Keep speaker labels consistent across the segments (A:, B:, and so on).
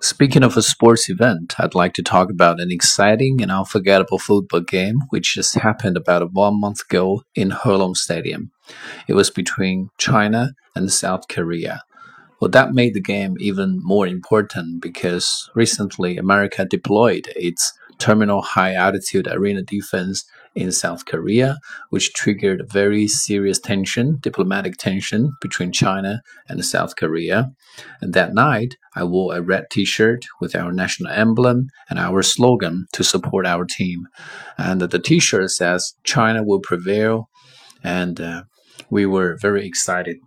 A: Speaking of a sports event, I'd like to talk about an exciting and unforgettable football game which just happened about one month ago in Helong Stadium. It was between China and South Korea. Well, that made the game even more important because recently America deployed its terminal high altitude area defense in South Korea, which triggered very serious tension, diplomatic tension between China and South Korea. And that night, I wore a red t shirt with our national emblem and our slogan to support our team. And the t shirt says, China will prevail. And uh, we were very excited.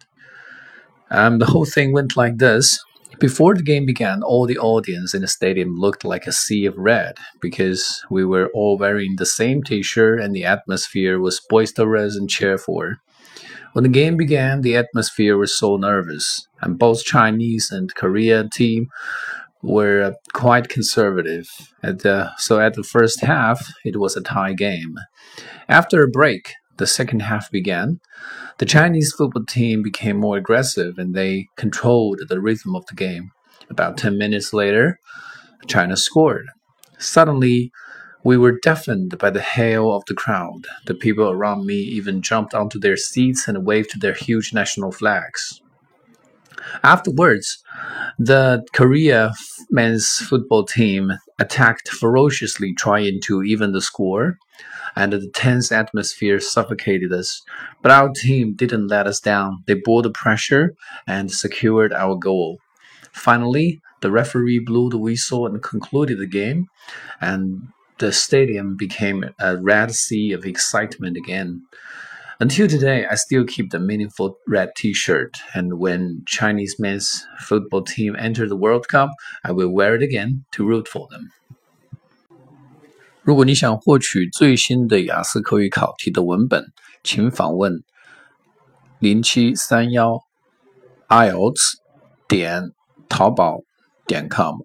A: Um, the whole thing went like this before the game began, all the audience in the stadium looked like a sea of red because we were all wearing the same t shirt and the atmosphere was boisterous and cheerful. When the game began, the atmosphere was so nervous, and both Chinese and Korean team were quite conservative. At the, so at the first half, it was a tie game. After a break, the second half began. The Chinese football team became more aggressive and they controlled the rhythm of the game. About 10 minutes later, China scored. Suddenly, we were deafened by the hail of the crowd. The people around me even jumped onto their seats and waved their huge national flags. Afterwards, the Korea men's football team attacked ferociously, trying to even the score and the tense atmosphere suffocated us. But our team didn't let us down. They bore the pressure and secured our goal. Finally, the referee blew the whistle and concluded the game, and the stadium became a red sea of excitement again. Until today, I still keep the meaningful red T-shirt, and when Chinese men's football team enter the World Cup, I will wear it again to root for them.
B: 如果你想获取最新的雅思口语考题的文本，请访问零七三幺 ielts 点淘宝点 com。